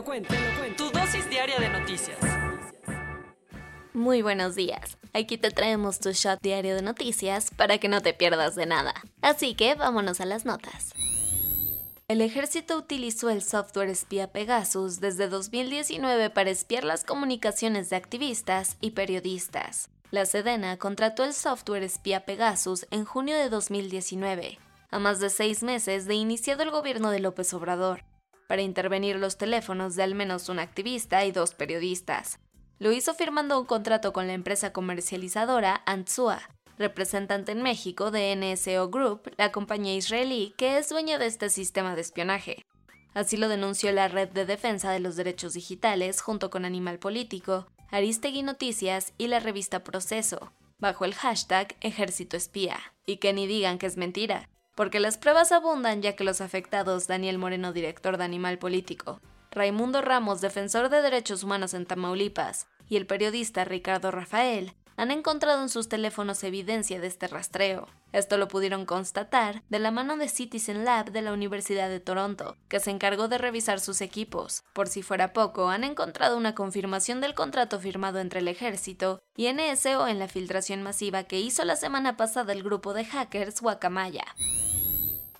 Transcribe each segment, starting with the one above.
Lo cuento, te lo cuento. Tu dosis diaria de noticias. Muy buenos días. Aquí te traemos tu shot diario de noticias para que no te pierdas de nada. Así que vámonos a las notas. El ejército utilizó el software espía Pegasus desde 2019 para espiar las comunicaciones de activistas y periodistas. La Sedena contrató el software espía Pegasus en junio de 2019, a más de seis meses de iniciado el gobierno de López Obrador, para intervenir los teléfonos de al menos un activista y dos periodistas. Lo hizo firmando un contrato con la empresa comercializadora Antsua, representante en México de NSO Group, la compañía israelí que es dueña de este sistema de espionaje. Así lo denunció la Red de Defensa de los Derechos Digitales junto con Animal Político, Aristegui Noticias y la revista Proceso, bajo el hashtag Ejército Espía. Y que ni digan que es mentira, porque las pruebas abundan ya que los afectados Daniel Moreno, director de Animal Político, Raimundo Ramos, defensor de derechos humanos en Tamaulipas, y el periodista Ricardo Rafael han encontrado en sus teléfonos evidencia de este rastreo. Esto lo pudieron constatar de la mano de Citizen Lab de la Universidad de Toronto, que se encargó de revisar sus equipos. Por si fuera poco, han encontrado una confirmación del contrato firmado entre el ejército y NSO en la filtración masiva que hizo la semana pasada el grupo de hackers Wakamaya.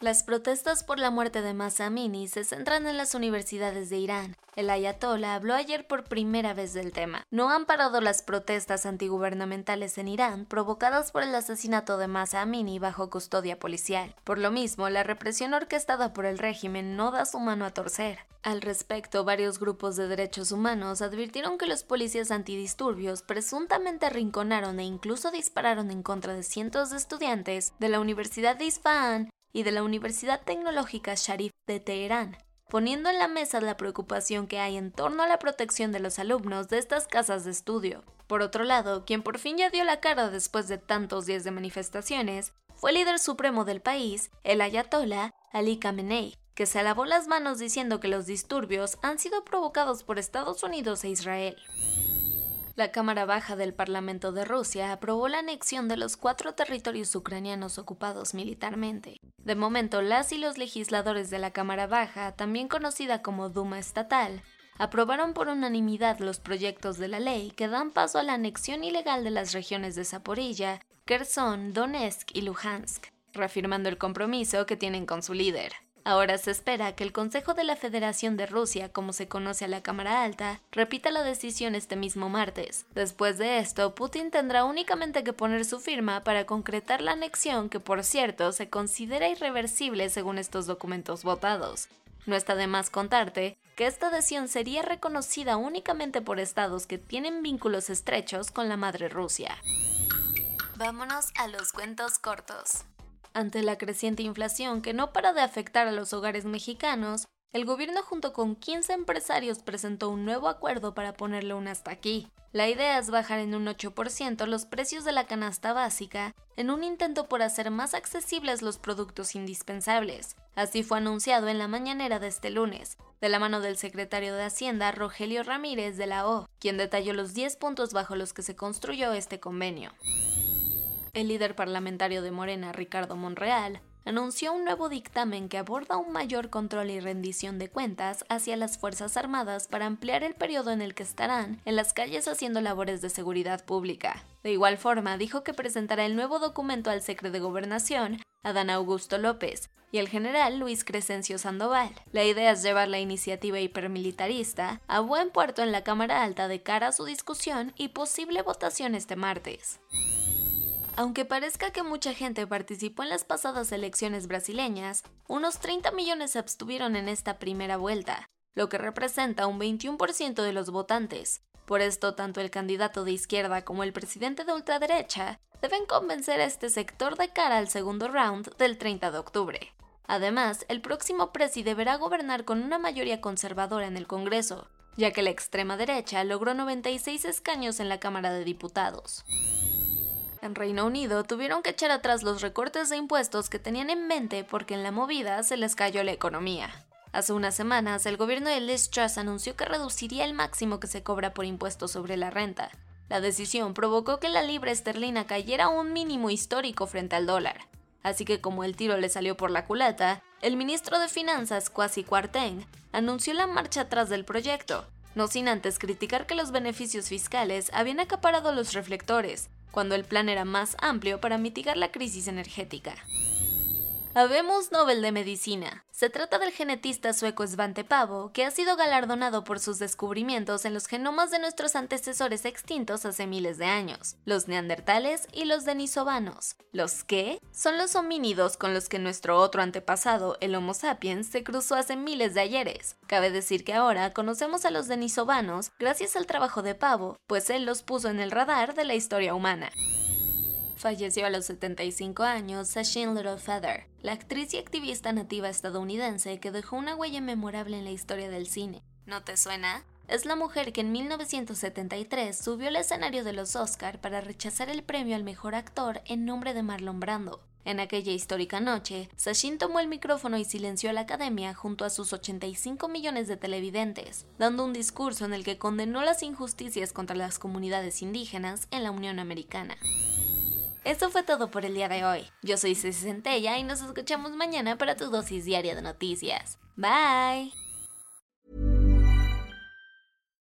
Las protestas por la muerte de Masa Amini se centran en las universidades de Irán. El ayatollah habló ayer por primera vez del tema. No han parado las protestas antigubernamentales en Irán provocadas por el asesinato de Masa Amini bajo custodia policial. Por lo mismo, la represión orquestada por el régimen no da su mano a torcer. Al respecto, varios grupos de derechos humanos advirtieron que los policías antidisturbios presuntamente arrinconaron e incluso dispararon en contra de cientos de estudiantes de la Universidad de Isfahan y de la Universidad Tecnológica Sharif de Teherán, poniendo en la mesa la preocupación que hay en torno a la protección de los alumnos de estas casas de estudio. Por otro lado, quien por fin ya dio la cara después de tantos días de manifestaciones fue el líder supremo del país, el ayatollah Ali Khamenei, que se lavó las manos diciendo que los disturbios han sido provocados por Estados Unidos e Israel. La Cámara Baja del Parlamento de Rusia aprobó la anexión de los cuatro territorios ucranianos ocupados militarmente. De momento, las y los legisladores de la Cámara Baja, también conocida como Duma Estatal, aprobaron por unanimidad los proyectos de la ley que dan paso a la anexión ilegal de las regiones de Zaporilla, Kherson, Donetsk y Luhansk, reafirmando el compromiso que tienen con su líder. Ahora se espera que el Consejo de la Federación de Rusia, como se conoce a la Cámara Alta, repita la decisión este mismo martes. Después de esto, Putin tendrá únicamente que poner su firma para concretar la anexión que, por cierto, se considera irreversible según estos documentos votados. No está de más contarte que esta adhesión sería reconocida únicamente por estados que tienen vínculos estrechos con la madre Rusia. Vámonos a los cuentos cortos. Ante la creciente inflación que no para de afectar a los hogares mexicanos, el gobierno junto con 15 empresarios presentó un nuevo acuerdo para ponerle un hasta aquí. La idea es bajar en un 8% los precios de la canasta básica en un intento por hacer más accesibles los productos indispensables. Así fue anunciado en la mañanera de este lunes, de la mano del secretario de Hacienda Rogelio Ramírez de la O, quien detalló los 10 puntos bajo los que se construyó este convenio. El líder parlamentario de Morena, Ricardo Monreal, anunció un nuevo dictamen que aborda un mayor control y rendición de cuentas hacia las Fuerzas Armadas para ampliar el periodo en el que estarán en las calles haciendo labores de seguridad pública. De igual forma, dijo que presentará el nuevo documento al secretario de Gobernación, Adán Augusto López, y el general Luis Crescencio Sandoval. La idea es llevar la iniciativa hipermilitarista a buen puerto en la Cámara Alta de cara a su discusión y posible votación este martes. Aunque parezca que mucha gente participó en las pasadas elecciones brasileñas, unos 30 millones se abstuvieron en esta primera vuelta, lo que representa un 21% de los votantes. Por esto, tanto el candidato de izquierda como el presidente de ultraderecha deben convencer a este sector de cara al segundo round del 30 de octubre. Además, el próximo presi deberá gobernar con una mayoría conservadora en el Congreso, ya que la extrema derecha logró 96 escaños en la Cámara de Diputados. En Reino Unido tuvieron que echar atrás los recortes de impuestos que tenían en mente porque en la movida se les cayó la economía. Hace unas semanas, el gobierno de Liz Truss anunció que reduciría el máximo que se cobra por impuestos sobre la renta. La decisión provocó que la libra esterlina cayera a un mínimo histórico frente al dólar. Así que como el tiro le salió por la culata, el ministro de Finanzas, Kwasi Kwarteng, anunció la marcha atrás del proyecto, no sin antes criticar que los beneficios fiscales habían acaparado los reflectores, cuando el plan era más amplio para mitigar la crisis energética. Habemos Nobel de Medicina. Se trata del genetista sueco Svante Pavo, que ha sido galardonado por sus descubrimientos en los genomas de nuestros antecesores extintos hace miles de años, los neandertales y los denisovanos. ¿Los qué? Son los homínidos con los que nuestro otro antepasado, el Homo sapiens, se cruzó hace miles de ayeres. Cabe decir que ahora conocemos a los denisovanos gracias al trabajo de Pavo, pues él los puso en el radar de la historia humana falleció a los 75 años Sashin Littlefeather, la actriz y activista nativa estadounidense que dejó una huella memorable en la historia del cine. ¿No te suena? Es la mujer que en 1973 subió al escenario de los Oscar para rechazar el premio al mejor actor en nombre de Marlon Brando. En aquella histórica noche, Sashin tomó el micrófono y silenció a la academia junto a sus 85 millones de televidentes, dando un discurso en el que condenó las injusticias contra las comunidades indígenas en la Unión Americana. Eso fue todo por el día de hoy. Yo soy Ceci Centella y nos escuchamos mañana para tu dosis diaria de noticias. Bye.